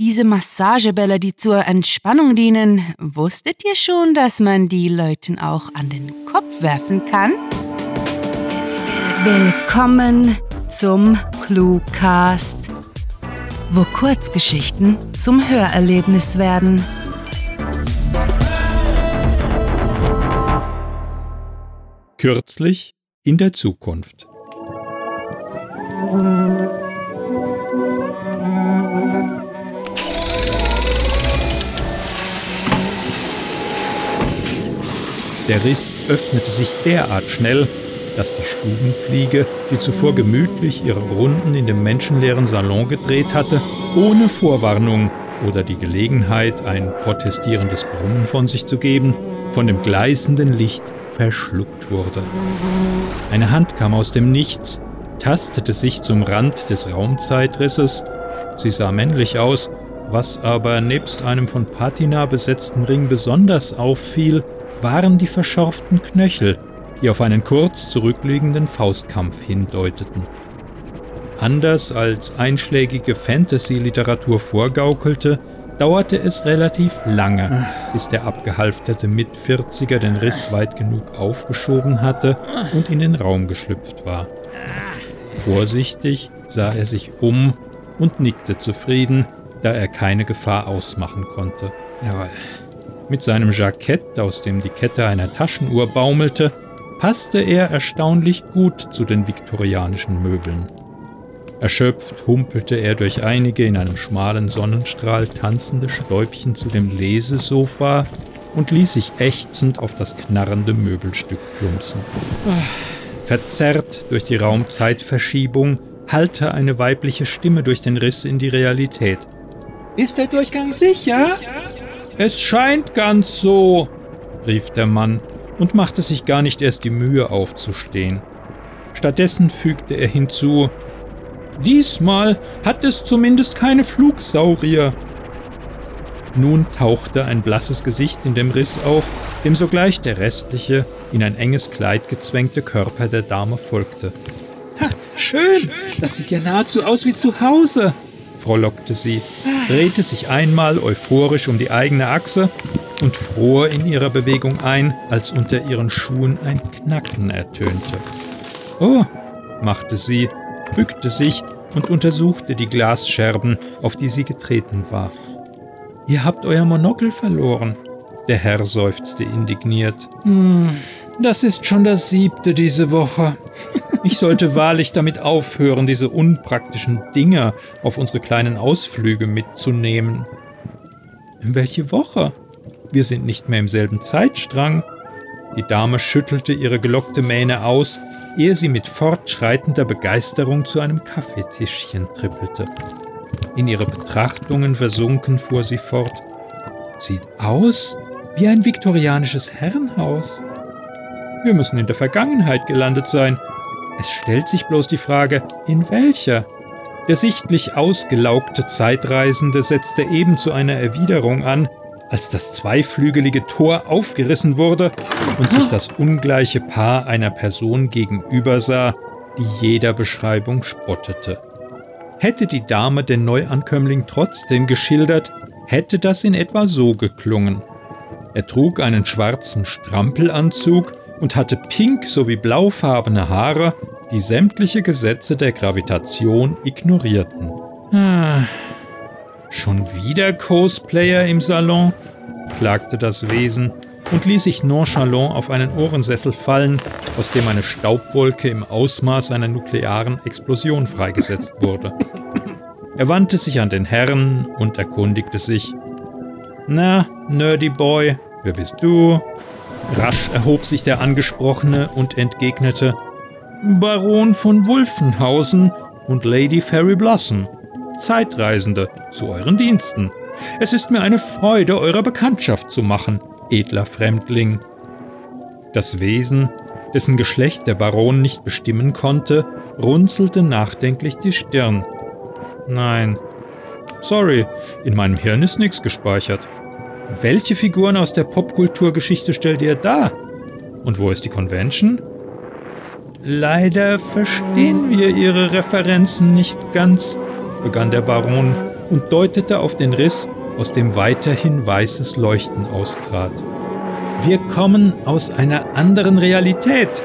Diese Massagebälle, die zur Entspannung dienen, wusstet ihr schon, dass man die Leuten auch an den Kopf werfen kann? Willkommen zum Cluecast, wo Kurzgeschichten zum Hörerlebnis werden. Kürzlich in der Zukunft. Der Riss öffnete sich derart schnell, dass die Stubenfliege, die zuvor gemütlich ihre Runden in dem menschenleeren Salon gedreht hatte, ohne Vorwarnung oder die Gelegenheit, ein protestierendes Brummen von sich zu geben, von dem gleißenden Licht verschluckt wurde. Eine Hand kam aus dem Nichts, tastete sich zum Rand des Raumzeitrisses. Sie sah männlich aus, was aber nebst einem von Patina besetzten Ring besonders auffiel, waren die verschorften Knöchel, die auf einen kurz zurückliegenden Faustkampf hindeuteten. Anders als einschlägige Fantasy-Literatur vorgaukelte, dauerte es relativ lange, bis der abgehalfterte Mitvierziger den Riss weit genug aufgeschoben hatte und in den Raum geschlüpft war. Vorsichtig sah er sich um und nickte zufrieden, da er keine Gefahr ausmachen konnte. Jawohl. Mit seinem Jackett, aus dem die Kette einer Taschenuhr baumelte, passte er erstaunlich gut zu den viktorianischen Möbeln. Erschöpft humpelte er durch einige in einem schmalen Sonnenstrahl tanzende Stäubchen zu dem Lesesofa und ließ sich ächzend auf das knarrende Möbelstück plumpsen. Verzerrt durch die Raumzeitverschiebung hallte eine weibliche Stimme durch den Riss in die Realität. Ist der Durchgang sicher? Es scheint ganz so, rief der Mann und machte sich gar nicht erst die Mühe aufzustehen. Stattdessen fügte er hinzu, Diesmal hat es zumindest keine Flugsaurier. Nun tauchte ein blasses Gesicht in dem Riss auf, dem sogleich der restliche, in ein enges Kleid gezwängte Körper der Dame folgte. Ha, schön, das sieht ja nahezu aus wie zu Hause, frohlockte sie, drehte sich einmal euphorisch um die eigene Achse und fror in ihrer Bewegung ein, als unter ihren Schuhen ein Knacken ertönte. Oh, machte sie, bückte sich und untersuchte die Glasscherben, auf die sie getreten war. Ihr habt euer Monokel verloren. Der Herr seufzte indigniert. Hm, das ist schon das siebte diese Woche. Ich sollte wahrlich damit aufhören, diese unpraktischen Dinger auf unsere kleinen Ausflüge mitzunehmen. Welche Woche? Wir sind nicht mehr im selben Zeitstrang. Die Dame schüttelte ihre gelockte Mähne aus, ehe sie mit fortschreitender Begeisterung zu einem Kaffeetischchen trippelte. In ihre Betrachtungen versunken fuhr sie fort. Sieht aus wie ein viktorianisches Herrenhaus. Wir müssen in der Vergangenheit gelandet sein. Es stellt sich bloß die Frage, in welcher? Der sichtlich ausgelaugte Zeitreisende setzte eben zu einer Erwiderung an, als das zweiflügelige Tor aufgerissen wurde und sich das ungleiche Paar einer Person gegenüber sah, die jeder Beschreibung spottete. Hätte die Dame den Neuankömmling trotzdem geschildert, hätte das in etwa so geklungen. Er trug einen schwarzen Strampelanzug und hatte pink sowie blaufarbene Haare, die sämtliche Gesetze der Gravitation ignorierten. Ah, Schon wieder Cosplayer im Salon? klagte das Wesen und ließ sich nonchalant auf einen Ohrensessel fallen, aus dem eine Staubwolke im Ausmaß einer nuklearen Explosion freigesetzt wurde. Er wandte sich an den Herrn und erkundigte sich. Na, Nerdy Boy, wer bist du? Rasch erhob sich der Angesprochene und entgegnete: Baron von Wulfenhausen und Lady Fairy Blossom. Zeitreisende, zu euren Diensten. Es ist mir eine Freude, eurer Bekanntschaft zu machen, edler Fremdling. Das Wesen, dessen Geschlecht der Baron nicht bestimmen konnte, runzelte nachdenklich die Stirn. Nein. Sorry, in meinem Hirn ist nichts gespeichert. Welche Figuren aus der Popkulturgeschichte stellt ihr da? Und wo ist die Convention? Leider verstehen wir Ihre Referenzen nicht ganz, begann der Baron und deutete auf den Riss, aus dem weiterhin weißes Leuchten austrat. Wir kommen aus einer anderen Realität.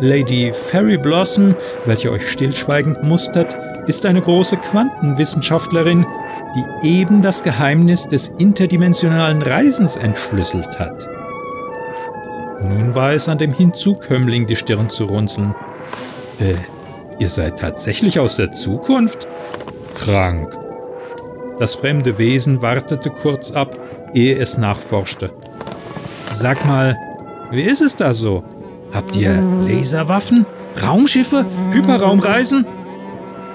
Lady Fairy Blossom, welche euch stillschweigend mustert, ist eine große Quantenwissenschaftlerin, die eben das Geheimnis des interdimensionalen Reisens entschlüsselt hat. Nun war es an dem Hinzukömmling, die Stirn zu runzeln. Äh, ihr seid tatsächlich aus der Zukunft? Krank. Das fremde Wesen wartete kurz ab, ehe es nachforschte. Sag mal, wie ist es da so? Habt ihr Laserwaffen, Raumschiffe, Hyperraumreisen?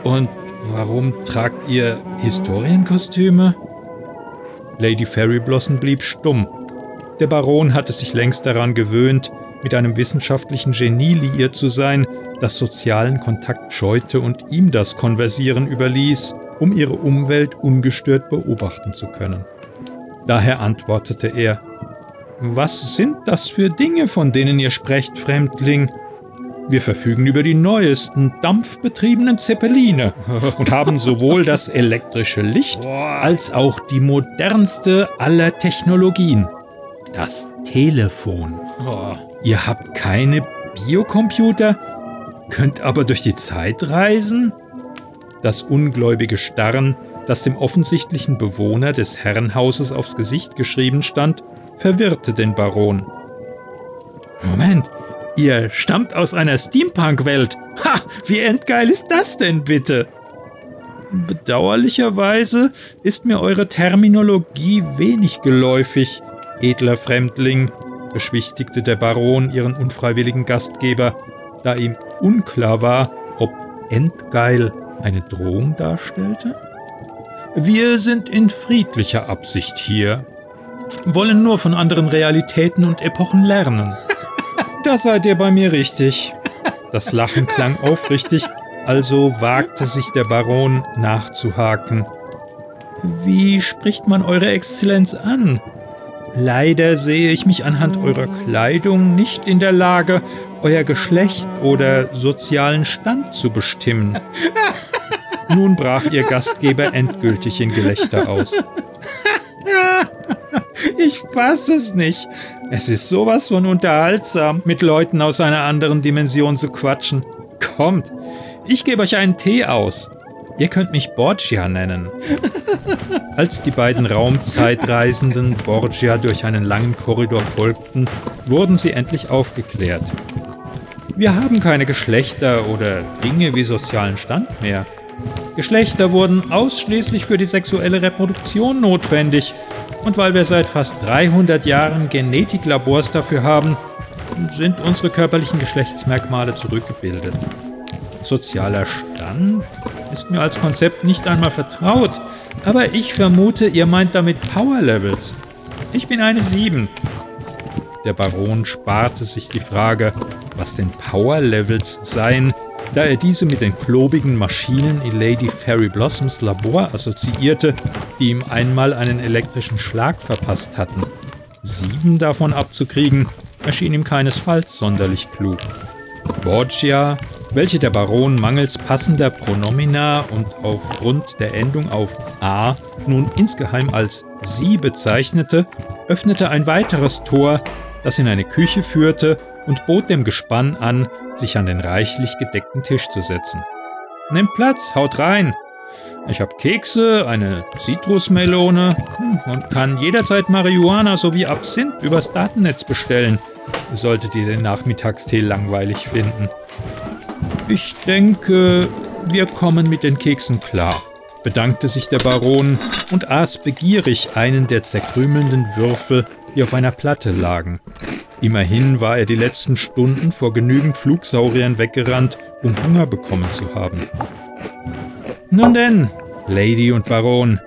Und warum tragt ihr Historienkostüme? Lady Fairy Blossom blieb stumm. Der Baron hatte sich längst daran gewöhnt, mit einem wissenschaftlichen Genie liiert zu sein, das sozialen Kontakt scheute und ihm das Konversieren überließ, um ihre Umwelt ungestört beobachten zu können. Daher antwortete er, Was sind das für Dinge, von denen ihr sprecht, Fremdling? Wir verfügen über die neuesten dampfbetriebenen Zeppeline und haben sowohl das elektrische Licht als auch die modernste aller Technologien, das Telefon. Ihr habt keine Biocomputer, könnt aber durch die Zeit reisen? Das ungläubige Starren, das dem offensichtlichen Bewohner des Herrenhauses aufs Gesicht geschrieben stand, verwirrte den Baron. Moment, ihr stammt aus einer Steampunk-Welt. Ha, wie endgeil ist das denn bitte? Bedauerlicherweise ist mir eure Terminologie wenig geläufig, edler Fremdling, beschwichtigte der Baron ihren unfreiwilligen Gastgeber, da ihm unklar war, ob endgeil eine Drohung darstellte? Wir sind in friedlicher Absicht hier, wollen nur von anderen Realitäten und Epochen lernen. Da seid ihr bei mir richtig. Das Lachen klang aufrichtig, also wagte sich der Baron nachzuhaken. Wie spricht man Eure Exzellenz an? Leider sehe ich mich anhand eurer Kleidung nicht in der Lage, euer Geschlecht oder sozialen Stand zu bestimmen. Nun brach ihr Gastgeber endgültig in Gelächter aus. Ich fasse es nicht. Es ist sowas von unterhaltsam, mit Leuten aus einer anderen Dimension zu quatschen. Kommt, ich gebe euch einen Tee aus. Ihr könnt mich Borgia nennen. Als die beiden Raumzeitreisenden Borgia durch einen langen Korridor folgten, wurden sie endlich aufgeklärt. Wir haben keine Geschlechter oder Dinge wie sozialen Stand mehr. Geschlechter wurden ausschließlich für die sexuelle Reproduktion notwendig und weil wir seit fast 300 Jahren Genetiklabors dafür haben, sind unsere körperlichen Geschlechtsmerkmale zurückgebildet. Sozialer Stand ist mir als Konzept nicht einmal vertraut, aber ich vermute, ihr meint damit Power Levels. Ich bin eine 7. Der Baron sparte sich die Frage, was denn Power Levels seien, da er diese mit den klobigen Maschinen in Lady Fairy Blossoms Labor assoziierte, die ihm einmal einen elektrischen Schlag verpasst hatten. Sieben davon abzukriegen, erschien ihm keinesfalls sonderlich klug. Borgia welche der Baron mangels passender Pronomina und aufgrund der Endung auf A nun insgeheim als sie bezeichnete, öffnete ein weiteres Tor, das in eine Küche führte und bot dem Gespann an, sich an den reichlich gedeckten Tisch zu setzen. Nehmt Platz, haut rein. Ich habe Kekse, eine Zitrusmelone hm, und kann jederzeit Marihuana sowie Absinth übers Datennetz bestellen, solltet ihr den Nachmittagstee langweilig finden. Ich denke, wir kommen mit den Keksen klar, bedankte sich der Baron und aß begierig einen der zerkrümelnden Würfel, die auf einer Platte lagen. Immerhin war er die letzten Stunden vor genügend Flugsauriern weggerannt, um Hunger bekommen zu haben. Nun denn, Lady und Baron,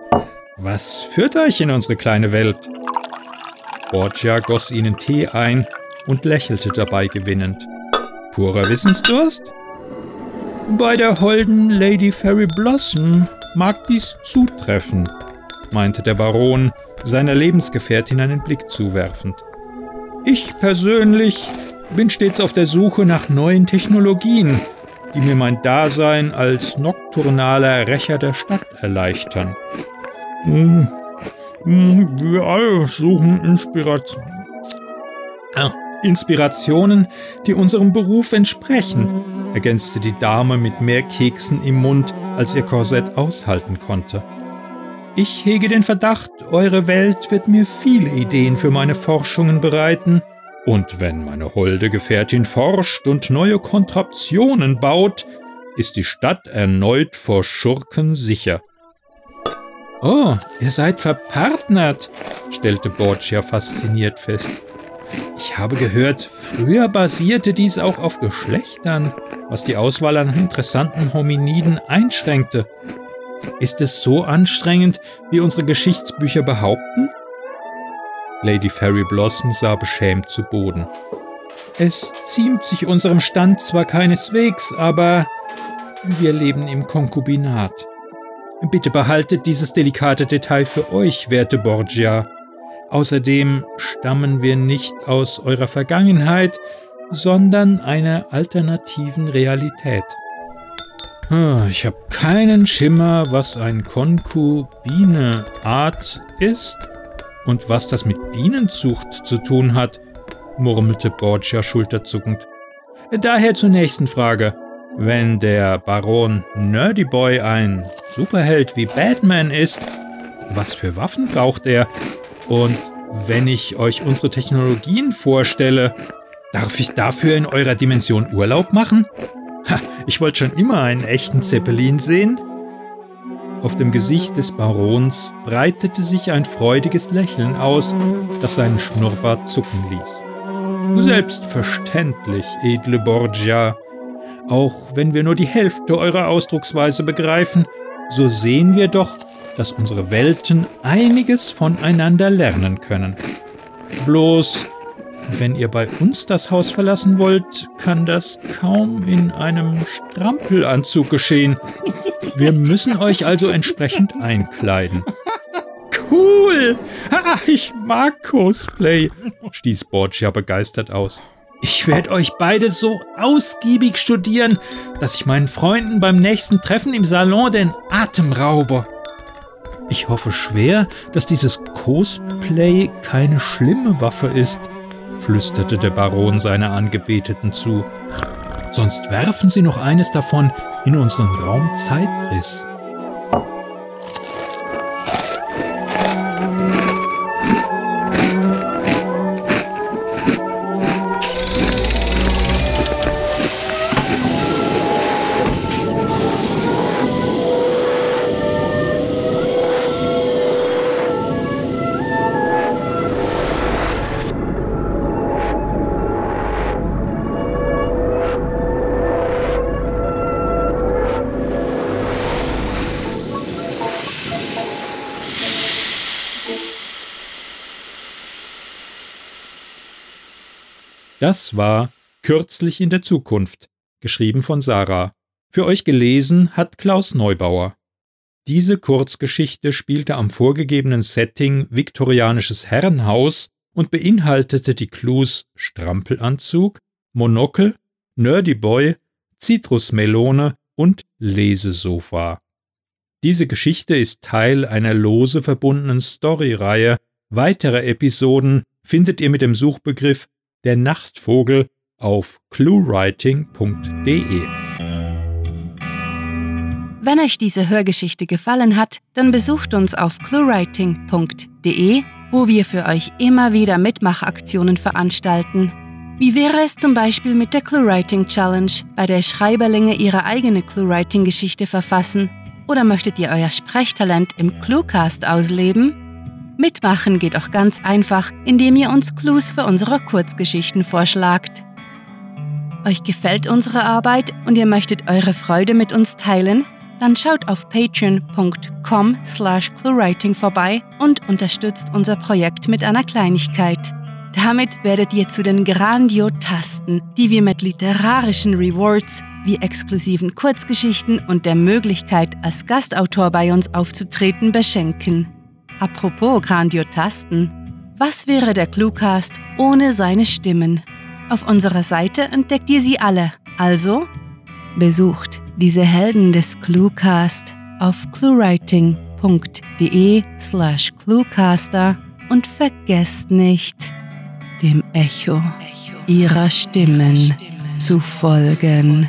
was führt euch in unsere kleine Welt? Borgia goss ihnen Tee ein und lächelte dabei gewinnend. Purer Wissensdurst? Bei der holden Lady Fairy Blossom mag dies zutreffen, meinte der Baron, seiner Lebensgefährtin einen Blick zuwerfend. Ich persönlich bin stets auf der Suche nach neuen Technologien, die mir mein Dasein als nokturnaler Rächer der Stadt erleichtern. Hm, hm, wir alle suchen Inspiration. Ah, Inspirationen, die unserem Beruf entsprechen, ergänzte die Dame mit mehr Keksen im Mund, als ihr Korsett aushalten konnte. Ich hege den Verdacht, eure Welt wird mir viele Ideen für meine Forschungen bereiten, und wenn meine holde Gefährtin forscht und neue Kontraptionen baut, ist die Stadt erneut vor Schurken sicher. Oh, ihr seid verpartnert, stellte Borgia fasziniert fest. Ich habe gehört, früher basierte dies auch auf Geschlechtern, was die Auswahl an interessanten Hominiden einschränkte. Ist es so anstrengend, wie unsere Geschichtsbücher behaupten? Lady Fairy Blossom sah beschämt zu Boden. Es ziemt sich unserem Stand zwar keineswegs, aber wir leben im Konkubinat. Bitte behaltet dieses delikate Detail für euch, werte Borgia. Außerdem stammen wir nicht aus eurer Vergangenheit, sondern einer alternativen Realität. Ich habe keinen Schimmer, was ein Konkubine-Art ist und was das mit Bienenzucht zu tun hat, murmelte Borgia schulterzuckend. Daher zur nächsten Frage. Wenn der Baron Nerdyboy ein Superheld wie Batman ist, was für Waffen braucht er? Und wenn ich euch unsere Technologien vorstelle, darf ich dafür in eurer Dimension Urlaub machen? Ich wollte schon immer einen echten Zeppelin sehen. Auf dem Gesicht des Barons breitete sich ein freudiges Lächeln aus, das seinen Schnurrbart zucken ließ. Selbstverständlich, edle Borgia. Auch wenn wir nur die Hälfte eurer Ausdrucksweise begreifen, so sehen wir doch, dass unsere Welten einiges voneinander lernen können. Bloß, wenn ihr bei uns das Haus verlassen wollt, kann das kaum in einem Strampelanzug geschehen. Wir müssen euch also entsprechend einkleiden. Cool! Ah, ich mag Cosplay, stieß Borgia begeistert aus. Ich werde euch beide so ausgiebig studieren, dass ich meinen Freunden beim nächsten Treffen im Salon den Atem raube. Ich hoffe schwer, dass dieses Cosplay keine schlimme Waffe ist, flüsterte der Baron seiner Angebeteten zu. Sonst werfen sie noch eines davon in unseren Raumzeitriss. Das war Kürzlich in der Zukunft, geschrieben von Sarah. Für euch gelesen hat Klaus Neubauer. Diese Kurzgeschichte spielte am vorgegebenen Setting viktorianisches Herrenhaus und beinhaltete die Clues Strampelanzug, Monokel, Nerdy Boy, Zitrusmelone und Lesesofa. Diese Geschichte ist Teil einer lose verbundenen Storyreihe. Weitere Episoden findet ihr mit dem Suchbegriff der Nachtvogel auf cluewriting.de. Wenn euch diese Hörgeschichte gefallen hat, dann besucht uns auf cluewriting.de, wo wir für euch immer wieder Mitmachaktionen veranstalten. Wie wäre es zum Beispiel mit der ClueWriting Challenge, bei der Schreiberlinge ihre eigene ClueWriting-Geschichte verfassen? Oder möchtet ihr euer Sprechtalent im Cluecast ausleben? Mitmachen geht auch ganz einfach, indem ihr uns Clues für unsere Kurzgeschichten vorschlagt. Euch gefällt unsere Arbeit und ihr möchtet eure Freude mit uns teilen? Dann schaut auf patreon.com slash cluewriting vorbei und unterstützt unser Projekt mit einer Kleinigkeit. Damit werdet ihr zu den Grandiotasten, die wir mit literarischen Rewards wie exklusiven Kurzgeschichten und der Möglichkeit, als Gastautor bei uns aufzutreten, beschenken. Apropos Grandiotasten, was wäre der Cluecast ohne seine Stimmen? Auf unserer Seite entdeckt ihr sie alle. Also, Besucht diese Helden des Cluecast auf cluewriting.de slash cluecaster und vergesst nicht, dem Echo ihrer Stimmen zu folgen.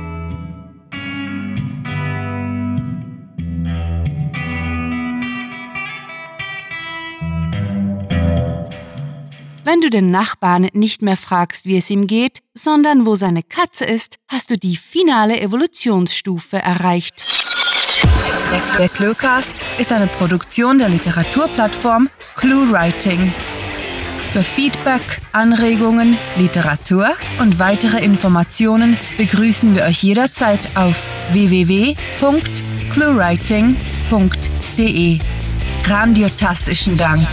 Wenn du den Nachbarn nicht mehr fragst, wie es ihm geht, sondern wo seine Katze ist, hast du die finale Evolutionsstufe erreicht. Der Cluecast ist eine Produktion der Literaturplattform ClueWriting. Für Feedback, Anregungen, Literatur und weitere Informationen begrüßen wir euch jederzeit auf www.cluewriting.de. Grandiotastischen Dank.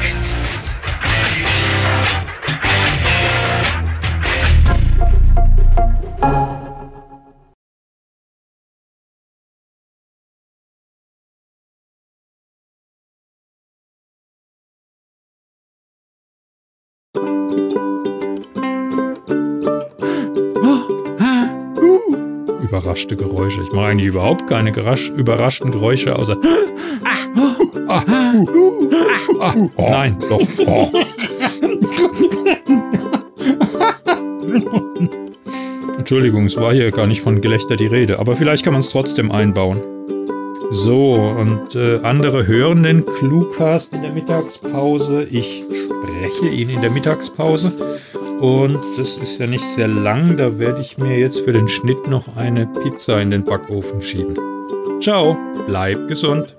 Überraschte Geräusche. Ich mache eigentlich überhaupt keine überraschten Geräusche, außer. Ah, ah, ah, nein, doch. Entschuldigung, es war hier gar nicht von Gelächter die Rede, aber vielleicht kann man es trotzdem einbauen. So, und äh, andere hören den Cluecast in der Mittagspause. Ich spreche ihn in der Mittagspause. Und das ist ja nicht sehr lang, da werde ich mir jetzt für den Schnitt noch eine Pizza in den Backofen schieben. Ciao, bleib gesund.